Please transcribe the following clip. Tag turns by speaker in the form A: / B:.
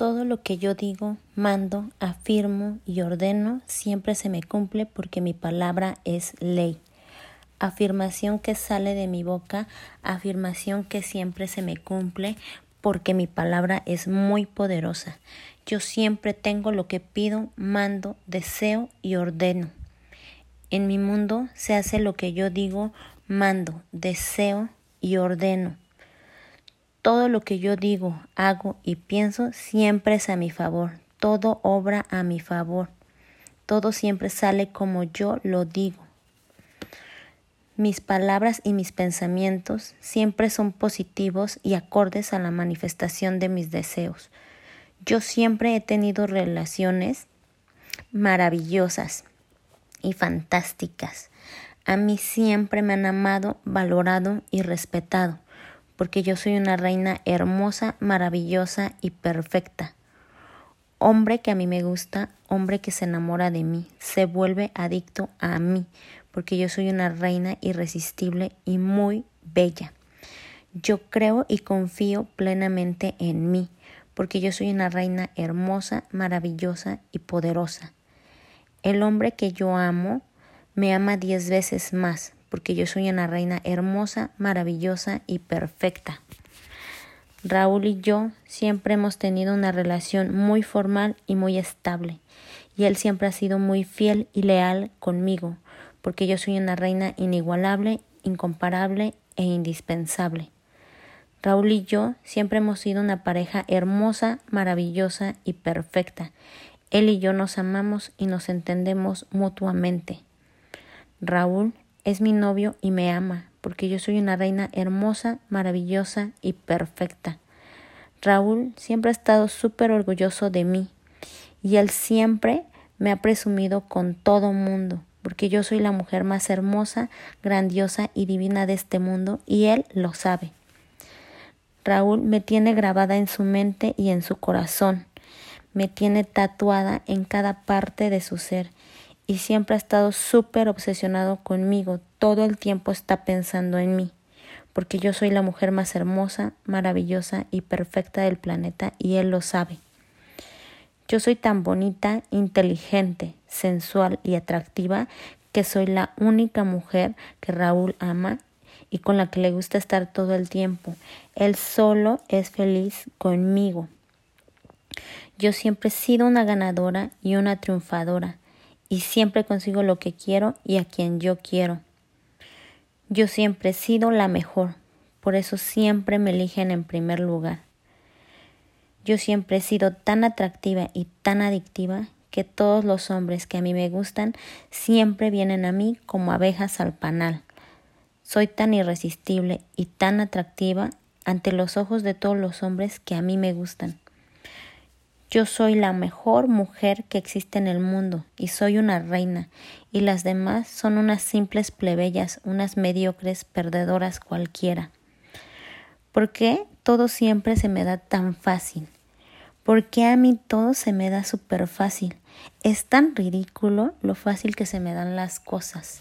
A: Todo lo que yo digo, mando, afirmo y ordeno siempre se me cumple porque mi palabra es ley. Afirmación que sale de mi boca, afirmación que siempre se me cumple porque mi palabra es muy poderosa. Yo siempre tengo lo que pido, mando, deseo y ordeno. En mi mundo se hace lo que yo digo, mando, deseo y ordeno. Todo lo que yo digo, hago y pienso siempre es a mi favor. Todo obra a mi favor. Todo siempre sale como yo lo digo. Mis palabras y mis pensamientos siempre son positivos y acordes a la manifestación de mis deseos. Yo siempre he tenido relaciones maravillosas y fantásticas. A mí siempre me han amado, valorado y respetado porque yo soy una reina hermosa, maravillosa y perfecta. Hombre que a mí me gusta, hombre que se enamora de mí, se vuelve adicto a mí, porque yo soy una reina irresistible y muy bella. Yo creo y confío plenamente en mí, porque yo soy una reina hermosa, maravillosa y poderosa. El hombre que yo amo me ama diez veces más, porque yo soy una reina hermosa, maravillosa y perfecta. Raúl y yo siempre hemos tenido una relación muy formal y muy estable, y él siempre ha sido muy fiel y leal conmigo, porque yo soy una reina inigualable, incomparable e indispensable. Raúl y yo siempre hemos sido una pareja hermosa, maravillosa y perfecta. Él y yo nos amamos y nos entendemos mutuamente. Raúl es mi novio y me ama, porque yo soy una reina hermosa, maravillosa y perfecta. Raúl siempre ha estado súper orgulloso de mí y él siempre me ha presumido con todo mundo, porque yo soy la mujer más hermosa, grandiosa y divina de este mundo y él lo sabe. Raúl me tiene grabada en su mente y en su corazón, me tiene tatuada en cada parte de su ser y siempre ha estado súper obsesionado conmigo, todo el tiempo está pensando en mí, porque yo soy la mujer más hermosa, maravillosa y perfecta del planeta y él lo sabe. Yo soy tan bonita, inteligente, sensual y atractiva que soy la única mujer que Raúl ama y con la que le gusta estar todo el tiempo. Él solo es feliz conmigo. Yo siempre he sido una ganadora y una triunfadora y siempre consigo lo que quiero y a quien yo quiero. Yo siempre he sido la mejor, por eso siempre me eligen en primer lugar. Yo siempre he sido tan atractiva y tan adictiva que todos los hombres que a mí me gustan siempre vienen a mí como abejas al panal. Soy tan irresistible y tan atractiva ante los ojos de todos los hombres que a mí me gustan. Yo soy la mejor mujer que existe en el mundo y soy una reina, y las demás son unas simples plebeyas, unas mediocres perdedoras cualquiera. ¿Por qué todo siempre se me da tan fácil? ¿Por qué a mí todo se me da súper fácil? Es tan ridículo lo fácil que se me dan las cosas.